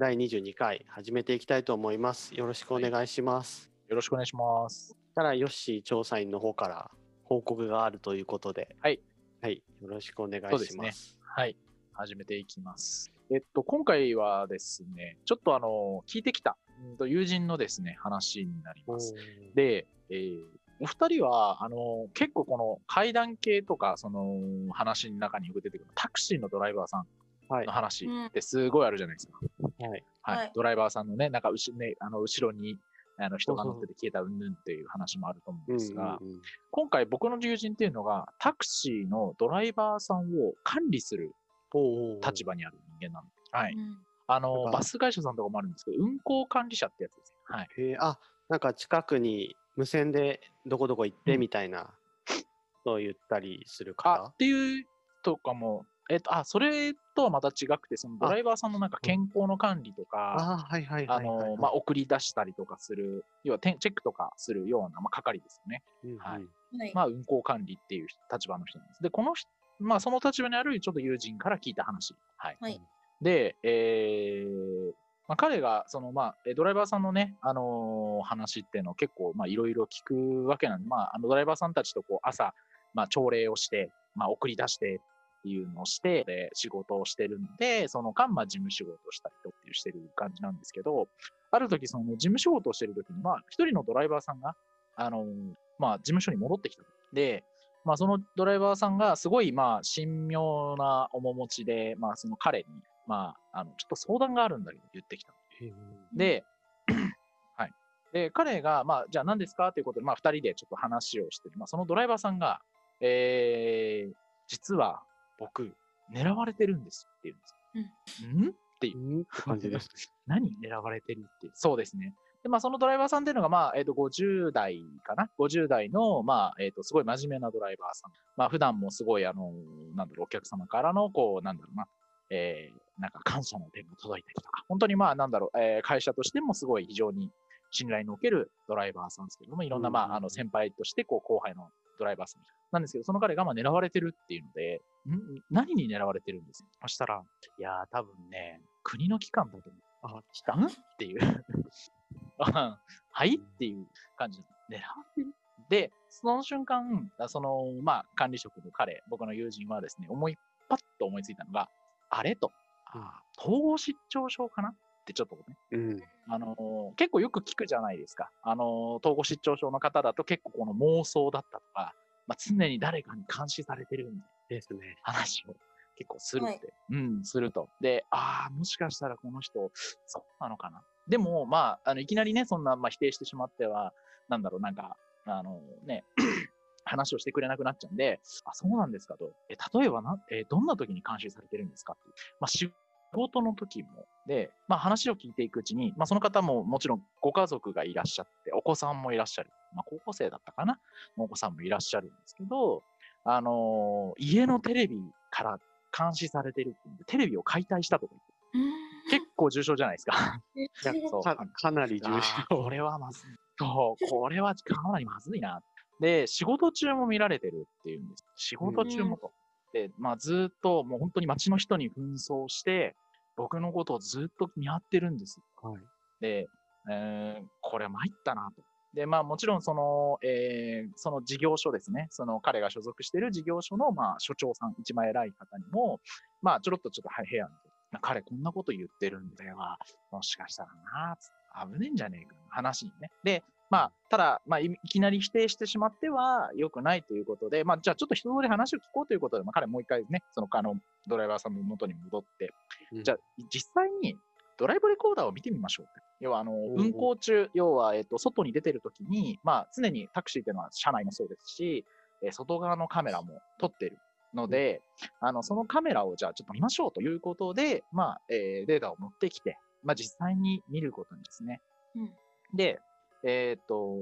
第22回始めていきたいと思います。よろしくお願いします。よろしくお願いします。たらヨッシー調査員の方から報告があるということで、はい。はい。よろしくお願いそうですねします。はい。始めていきます。えっと、今回はですね、ちょっとあの、聞いてきた、うんと友人のですね、話になります。で、えーお二人は、あの、結構この階段系とか、その話の中によく出てくるタクシーのドライバーさんはいの。話うんってすごいあるじゃないですか。はい。はい。はいドライバーさんのね、なんか後,、ね、あの後ろにあの人が乗ってて消えたうんぬんっていう話もあると思うんですが、うんうんうん今回僕の友人っていうのがタクシーのドライバーさんを管理する立場にある人間なんで、はい。うんあの、バス会社さんとかもあるんですけど、運行管理者ってやつです。はい。へえあ、なんか近くに無線でどこどこ行ってうんみたいな、そう言ったりするあ、方っていうとかも、えっと、あ、それとはまた違くて、そのドライバーさんのなんか健康の管理とか、あはいはいはいあはいはい。の、まあ、送り出したりとかする、要はてんチェックとかするような、まあ、係ですよね。うんうんはいはい。まあ、運行管理っていう立場の人なんです。で、この人、まあ、その立場にあるちょっと友人から聞いた話。はい。はいで、えーまあ、彼が、その、まあ、えドライバーさんのね、あのー話っていうのを結構、まあ、いろいろ聞くわけなんで、まあ、あの、ドライバーさんたちとこう、朝、まあ、朝礼をして、まあ、送り出していうのをして、で、仕事をしてるんで、その間、まあ、事務仕事をしたりとっていうしてる感じなんですけど、ある時、その、事務仕事をしてる時に、まあ、一人のドライバーさんが、あのーまあ、事務所に戻ってきた。で、まあ、そのドライバーさんがすごい、まあ、神妙な面持ちで、まあ、その彼に、まあ、あの、ちょっと相談があるんだけど、言ってきた。で、はい。で、彼が、まあ、じゃあ何ですかということで、まあ、二人でちょっと話をしてる。まあ、そのドライバーさんが、えー、実は僕、狙われてるんですって言うんですよ。んっていう。感じです。何狙われてるって。そうですね。で、まあ、そのドライバーさんっていうのが、まあ、えっ、と、50代かな ?50 代の、まあ、えっ、と、すごい真面目なドライバーさん。まあ、普段もすごい、あの、なんだろう、お客様からの、こう、なんだろうな、えー、なんか感謝の電も届いたりとか、本当にまあ、なんだろう、えー会社としてもすごい非常に信頼のおけるドライバーさんですけども、いろんな、まあ、うんうんうんあの、先輩として、こう、後輩のドライバーさんな。んですけど、その彼が、まあ、狙われてるっていうので、ん？何に狙われてるんですそしたら、いやー、多分ね、国の機関だと思う。あ、来たんっていう。あはいっていう感じで、狙われてる。で、その瞬間、その、まあ、管理職の彼、僕の友人はですね、思い、パッと思いついたのが、あれと、あー統合失調症かな？ってちょっとね、うん。あのー結構よく聞くじゃないですか。あのー統合失調症の方だと結構この妄想だったとか、まあ、常に誰かに監視されてるみたいなですね。話を結構するって、はいうん、すると。で、ああ、もしかしたらこの人、そうなのかな。でも、まあ、あのいきなりね、そんな、まあ、否定してしまっては、なんだろう、なんか、あのね、話をしてくれなくなっちゃうんで、あ、そうなんですかと。え、例えばな、えどんな時に監視されてるんですかっていう。まあ、仕事の時も。で、まあ、話を聞いていくうちに、まあ、その方ももちろんご家族がいらっしゃって、お子さんもいらっしゃる。まあ、高校生だったかな？お子さんもいらっしゃるんですけど、あのー家のテレビから監視されてるっていうんで、テレビを解体したとか言って、結構重症じゃないですか。いやそうかかなり重症。これはまずい。そう、これはかなりまずいな。で、仕事中も見られてるっていうんです。仕事中もと。で、まあずっともう本当に街の人に紛争して、僕のことをずっと見張ってるんです。はい。で、えーこれは参ったなと。で、まあもちろんその、えーその事業所ですね。その彼が所属している事業所の、まあ所長さん、一番偉い方にも、まあちょろっとちょっとはい部屋に、彼こんなこと言ってるんでは、もしかしたらな、危ねえんじゃねえか、話にね。で、まあ、ただ、まあ、いいきなり否定してしまっては良くないということで、まあ、じゃあちょっと一通り話を聞こうということで、まあ、彼もう一回ね、その、あの、ドライバーさんの元に戻って、うんじゃあ、実際にドライブレコーダーを見てみましょう。要は、あの、運行中、要は、えっと、外に出てるときに、まあ、常にタクシーっていうのは車内もそうですし、えー外側のカメラも撮ってるので、あの、そのカメラをじゃあちょっと見ましょうということで、まあ、えーデータを持ってきて、まあ、実際に見ることにですね。うんで、えっ、と、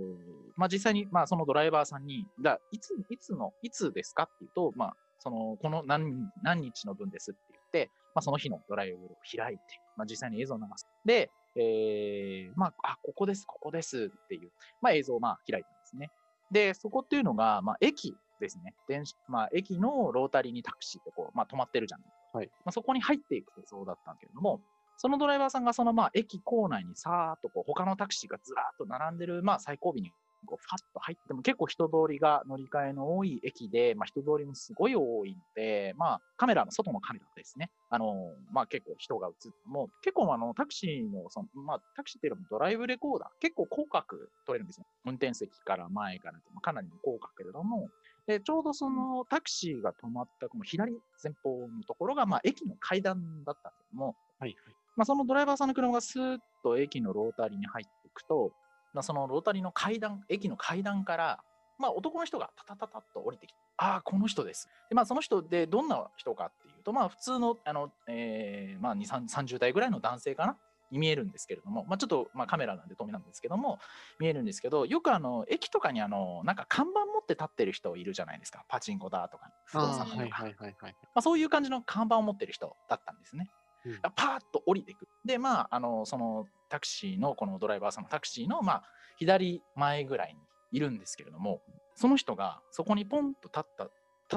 まあ、実際に、まあ、そのドライバーさんに、じゃあ、いつ、いつの、いつですかっていうと、まあ、その、この何、何日の分ですって言って、まあ、その日のドライブを開いて、まあ、実際に映像を流す。で、えー、まあ、あ、ここです、ここですっていう、まあ、映像をまあ、開いてますね。で、そこっていうのが、まあ、駅ですね。電子、まあ、駅のロータリーにタクシーってこう、まあ、止まってるじゃん。はい。まあ、そこに入っていくそうだったんだけれども、そのドライバーさんがそのまあ駅構内にさーっとこう他のタクシーがずらーっと並んでるまあ最後尾にこうファッと入っても結構人通りが乗り換えの多い駅で、まあ、人通りもすごい多いので、まあ、カメラの外のカメラですね。あの、まあ、結構人が映っても、結構あのタクシーのその、まあ、タクシーっていうのもドライブレコーダー、結構広角撮れるんですよ。運転席から前からまあ、かなりの広角けれども、で、ちょうどそのタクシーが止まったこの左前方のところが、まあ、駅の階段だったんですけども、はいはい。まあ、そのドライバーさんの車がスーッと駅のロータリーに入っていくと、まあ、そのロータリーの階段、駅の階段から、まあ、男の人がタタタタッと降りてきて、ああ、この人です。で、まあ、その人でどんな人かっていうと、まあ、普通の、あの、えーまあ、2、3 30代ぐらいの男性かな？に見えるんですけれども、まあ、ちょっと、まあ、カメラなんで遠目なんですけども、見えるんですけど、よくあの、駅とかにあの、なんか看板持って立ってる人いるじゃないですか。パチンコだとか、不動産だとか。はいはいはいはい。まあ、そういう感じの看板を持ってる人だったんですね。うんパーッと降りてくる。で、まあ、あの、そのタクシーの、このドライバーさんのタクシーの、まあ、左前ぐらいにいるんですけれども、その人がそこにポンと立った、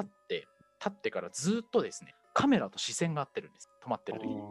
立って、立ってからずっとですね、カメラと視線が合ってるんです。止まってる時に。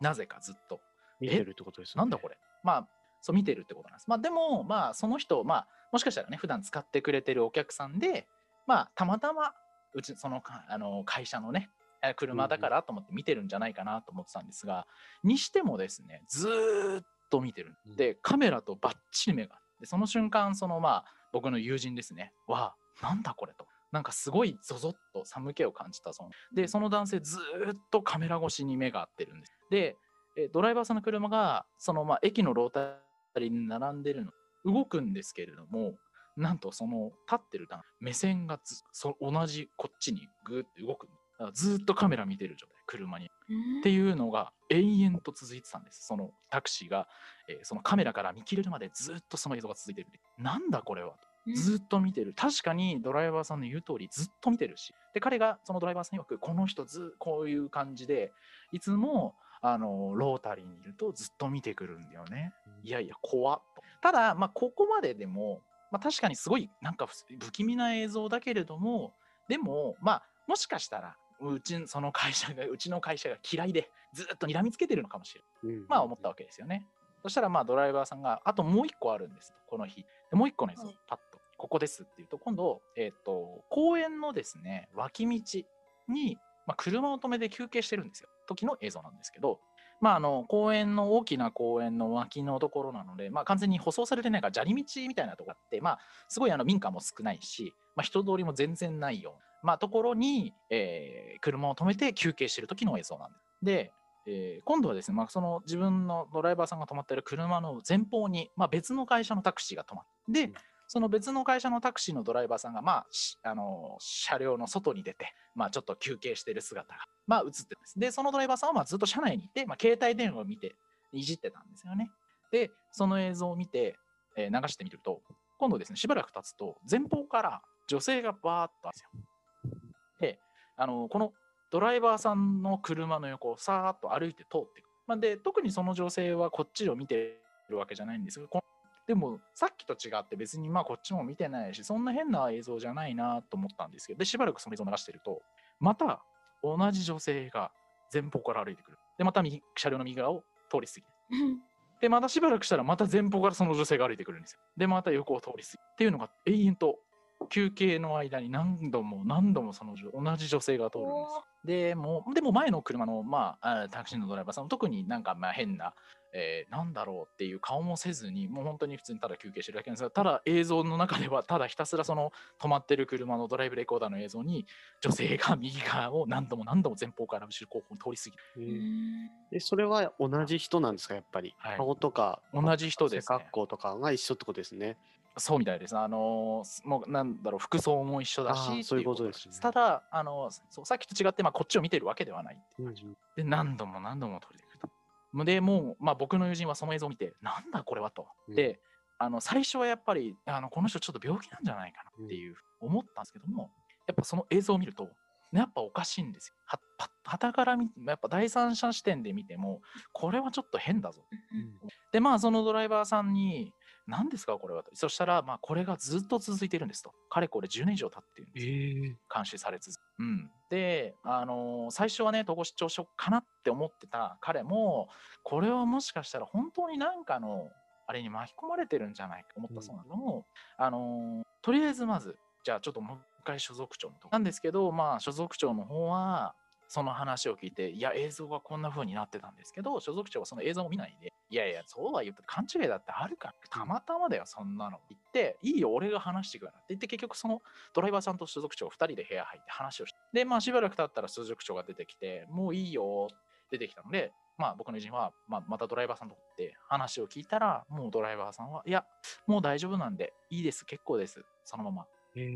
なぜかずっと。見てるってことですよね。なんだこれ。まあ、そう見てるってことなんです。まあでも、まあその人、まあもしかしたらね、普段使ってくれてるお客さんで、まあたまたま、うち、そのかあの会社のね、え車だからと思って見てるんじゃないかなと思ってたんですが、にしてもですね、ずーっと見てる。で、カメラとバッチリ目が合って、その瞬間、そのまあ僕の友人ですね、は、なんだこれと。なんかすごいゾゾッと寒気を感じたそのでその男性ずーっとカメラ越しに目が合ってるんです。でえードライバーさんの車がそのまあ駅のロータリーに並んでるの。動くんですけれどもなんとその立ってる段目線がずそ同じこっちにグーって動くだからずーっとカメラ見てる状態車にっていうのが延々と続いてたんですそのタクシーが、えーそのカメラから見切れるまでずっとその映像が続いてるなんだこれはずっと見てる。確かにドライバーさんの言う通りずっと見てるし。で、彼がそのドライバーさん曰く、この人ずこういう感じで、いつも、あの、ロータリーにいるとずっと見てくるんだよね。いやいや、怖っと。ただ、まあ、ここまででも、まあ、確かにすごい、なんか不不気味な映像だけれども、でも、まあ、もしかしたら、うち、その会社が、うちの会社が嫌いで、ずっと睨みつけてるのかもしれない。うんまあ思ったわけですよね。そしたらまあドライバーさんが、あともう一個あるんです、この日。でもう一個の映像はい、パッと、ここですっていうと、今度、えっ、と、公園のですね、脇道に、まあ、車を止めて休憩してるんですよ。時の映像なんですけど、まあ、あの、公園の、大きな公園の脇のところなので、まあ、完全に舗装されてないから、砂利道みたいなところがあって、まあ、すごいあの民家も少ないし、まあ、人通りも全然ないような、まあ、ところに、えー車を止めて休憩してる時の映像なんです。で、えー今度はですね、まあ、その自分のドライバーさんが止まってる車の前方に、まあ、別の会社のタクシーが止まって、うんで、その別の会社のタクシーのドライバーさんが、まあ、しあの車両の外に出て、まあ、ちょっと休憩してる姿が、まあ、映ってるんです。で、そのドライバーさんはまあずっと車内にいて、まあ、携帯電話を見て、いじってたんですよね。で、その映像を見て、えー流してみると、今度ですね、しばらく経つと、前方から女性がバーッとあるんですよ。で、あのこのドライバーさんの車の横をさーっと歩いて通っていく。まあ、で、特にその女性はこっちを見てるわけじゃないんですけど、こでもさっきと違って別にまあこっちも見てないし、そんな変な映像じゃないなと思ったんですけど、で、しばらくその映像流してると、また同じ女性が前方から歩いてくる。で、また右車両の右側を通り過ぎる。で、またしばらくしたらまた前方からその女性が歩いてくるんですよ。で、また横を通り過ぎ。っていうのが永遠と休憩の間に何度も何度もその女同じ女性が通るんですよ。でもう、でも前の車の、まあ、あタクシーのドライバーさんも特になんかまあ変な、えーなんだろうっていう顔もせずに、もう本当に普通にただ休憩してるだけなんですが、ただ映像の中ではただひたすらその止まってる車のドライブレコーダーの映像に女性が右側を何度も何度も前方から後ろ後方に通り過ぎる。うんでそれは同じ人なんですか？やっぱり、はい顔とか同じ人です、ね背格。好とかが一緒ってことですねそうみたいです。あのーもうなんだろう、服装も一緒だしそういうことですねただ、あのーそうさっきと違って、まあ、こっちを見てるわけではないっていう感じ。うんで、何度も何度も撮りてくると。で、もう、まあ、僕の友人はその映像を見て、なんだこれはと。うんで、あの最初はやっぱりあのこの人ちょっと病気なんじゃないかなっていう思ったんですけども、やっぱその映像を見ると、やっぱおかしいんですよ。はは旗から見やっぱ第三者視点で見ても、これはちょっと変だぞ。で、まあ、そのドライバーさんに、何ですかこれはと。そしたら、まあ、これがずっと続いてるんですと。かれこれ10年以上経ってるんです。よ。え。え監視され続けうん、で、あのー最初はね、統合失調症かなって思ってた。彼も、これはもしかしたら本当になんかの、あれに巻き込まれてるんじゃないかと思ったそうなんだけども、あのーとりあえずまず、じゃあちょっともう一回所属長のとこ。なんですけど、まあ、所属長の方は、その話を聞いて、いや、映像がこんな風になってたんですけど、所属長はその映像を見ないで、いやいや、そうは言って勘違いだってあるから、たまたまだよ、そんなの。言って、いいよ、俺が話してくるって言って、結局そのドライバーさんと所属長2人で部屋入って話をして、で、まあしばらく経ったら所属長が出てきて、もういいよ、出てきたので、まあ僕の友人は、まあ、またドライバーさんと会って話を聞いたら、もうドライバーさんは、いや、もう大丈夫なんで、いいです、結構です、そのまま。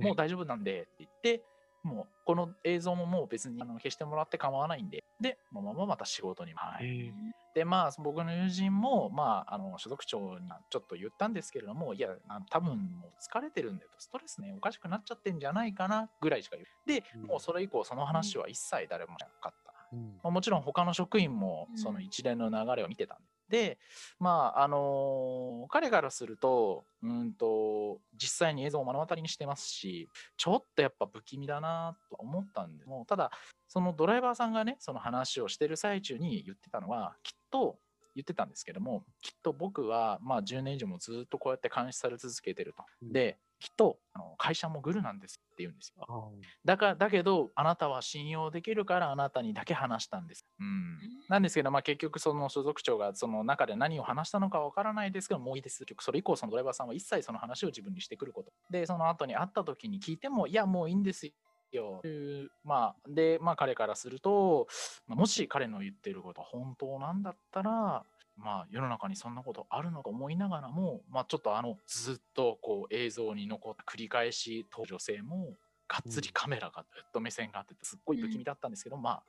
もう大丈夫なんでって言って、もうこの映像ももう別にあの消してもらって構わないんで、で、そのまままた仕事に。はい。え。で、まあ、僕の友人も、まあ、あの所属長にちょっと言ったんですけれども、いや、あの多分もう疲れてるんだよと、ストレスね、おかしくなっちゃってんじゃないかなぐらいしか言う。で、うん。もうそれ以降、その話は一切誰もしなかった。うん。まあ、もちろん他の職員もうん。その一連の流れを見てたんで、でまああのー彼からするとうんと実際に映像を目の当たりにしてますしちょっとやっぱ不気味だなと思ったんでもうただそのドライバーさんがねその話をしてる最中に言ってたのはきっと言ってたんですけどもきっと僕はまあ10年以上もずっとこうやって監視され続けてると。うんできっとあの会社もグルなんですって言うんですよ。だからだけどあなたは信用できるからあなたにだけ話したんです。うん、なんですけど、まあ、結局その所属長がその中で何を話したのかわからないですけどもういいです結局それ以降そのドライバーさんは一切その話を自分にしてくること。でその後に会った時に聞いてもいやもういいんですよ。というまあでまあ彼からするとまあもし彼の言ってることが本当なんだったらまあ世の中にそんなことあるのか思いながらもまあちょっとあのずっとこう映像に残った繰り返しと女性もがっつりカメラがずっと目線があっててすっごい不気味だったんですけど、まあもう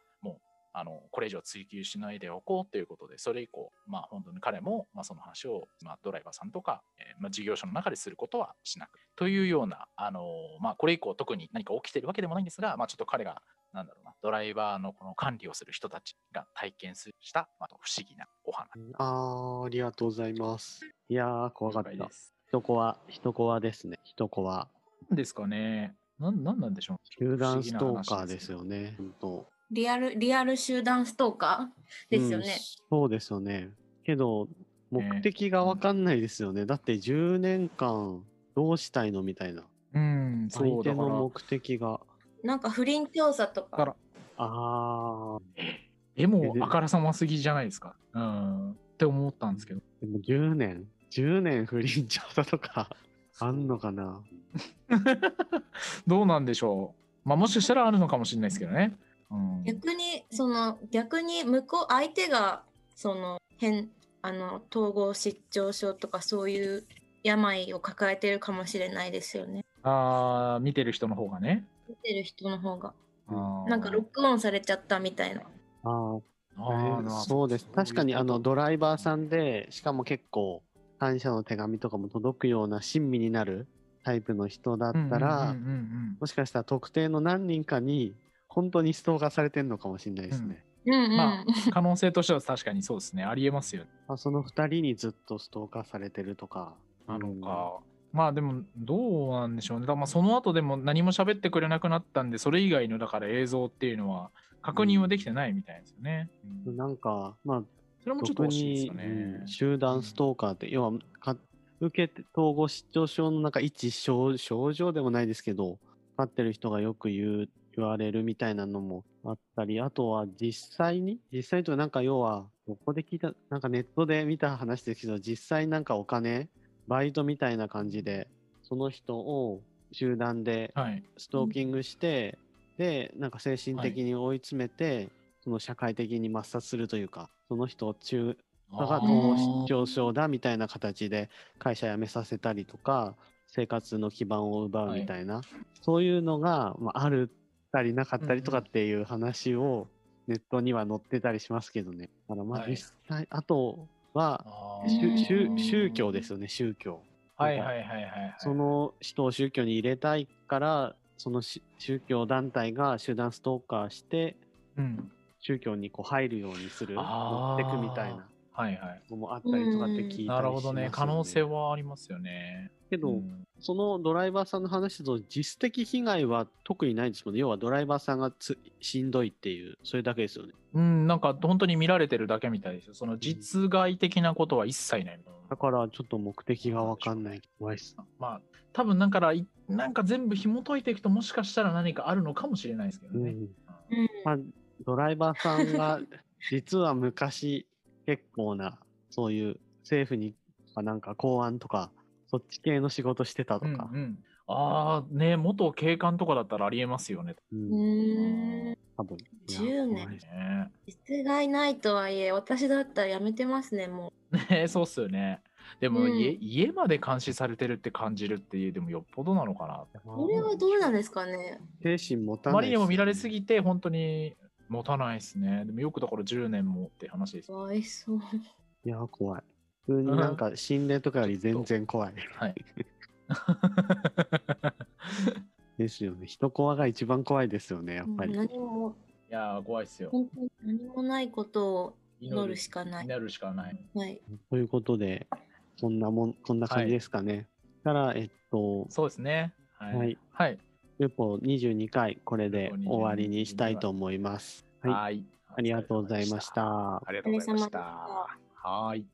あのこれ以上追求しないでおこうということでそれ以降まあ本当に彼も、まあ、その話を、まあ、ドライバーさんとか、えーまあ、事業所の中ですることはしなくというようなあのまあこれ以降特に何か起きてるわけでもないんですが、まあ、ちょっと彼がなんだろうなドライバーのこの管理をする人たちが体験した、まあ、不思議なお話あーありがとうございます。いやー、怖かったで。す人コア、人コアですね。人コア。ですかねなんなんなんでしょう集団ストーカーですよね。本当リアル、リアル集団ストーカー？ですよね。うんそうですよね。けど、目的がわかんないですよね。だって10年間どうしたいのみたいな。うんそ相手の目的が。なんか不倫調査とだか。ああ、えもえでうあからさますぎじゃないですかうんって思ったんですけどでも10年 ?10 年不倫調査とかあんのかな？どうなんでしょう。まあ、もしかしたらあるのかもしれないですけどね。うん、逆に、その、逆に向こう、相手が、その、変、あの、統合失調症とかそういう病を抱えてるかもしれないですよね。あー見てる人の方がね。見てる人の方が。なんかロックオンされちゃったみたいな。あーあそうです。確かにあのドライバーさんで、しかも結構感謝の手紙とかも届くような親身になるタイプの人だったら、もしかしたら特定の何人かに本当にストーカーされてるのかもしれないですね。うんうん。まあうん可能性としては確かにそうですね。ありえますよね。あその2人にずっとストーカーされてるとか。なのうんか。まあでもどうなんでしょうね。だまあその後でも何も喋ってくれなくなったんで、それ以外のだから映像っていうのは確認はできてないみたいですよね。うんなんか、まあ、それもちょっと特惜しいですに、よねうん。集団ストーカーって、要はか受けて統合失調症のなんか一症症状でもないですけど、かってる人がよく言う言われるみたいなのもあったり、あとは実際に、実際となんか要は、どこで聞いた、なんかネットで見た話ですけど、実際なんかお金、バイトみたいな感じで、その人を集団ではい。ストーキングして、で、なんか精神的に追い詰めて、その社会的に抹殺するというか、その人を中、だから統合失調症だみたいな形で会社辞めさせたりとか、生活の基盤を奪うみたいな、そういうのが、まあ、あるったりなかったりとかっていう話をネットには載ってたりしますけどね。だからまあはい実際、あとは、宗教ですよね、宗教。はいはいはいはいはい。その人を宗教に入れたいから、そのし宗教団体が集団ストーカーして、うん、宗教にこう入るようにする、持ってくみたいな。はいはい。のもあったりとかって聞いたりしますよ、なるほどね。可能性はありますよね。けど、うんそのドライバーさんの話だと実質被害は特にないですもんね。要はドライバーさんがつしんどいっていう、それだけですよね。うん、なんか本当に見られてるだけみたいですよ。その実害的なことは一切ない。だからちょっと目的がわかんない。怖いっす。まあ、多分だからい、なんか全部紐解いていくと、もしかしたら何かあるのかもしれないですけどね。うん。うんまあ、ドライバーさんが 実は昔結構な、そういう政府になんか公安とか、そっち系の仕事してたとか。うんうんああ、ね、元警官とかだったらありえますよね。う。うん多分。いや10年実害ないとはいえ私だったらやめてますねもねそうっすよね。でも、うん家家まで監視されてるって感じるっていう、でもよっぽどなのかな。うこれはどうなんですかね精神持たまりにも見られすぎて、本当に持たないですね。でもよくだから10年もって話ですか。わいそういや、怖い。普通になんか心霊とかより全然怖い。はい。ですよね。人コアが一番怖いですよね、やっぱり。何もいやー、怖いっすよ。本当に何もないことを祈るしかない祈るしかない。はいということで、こんなもん、こんな感じですかね。から、えっと、そうですね。はい。はい。はい。ルポ22回、これでルポ22終わりにしたいと思います。はい。はい。ありがとうございました。ありがとうございました。はい。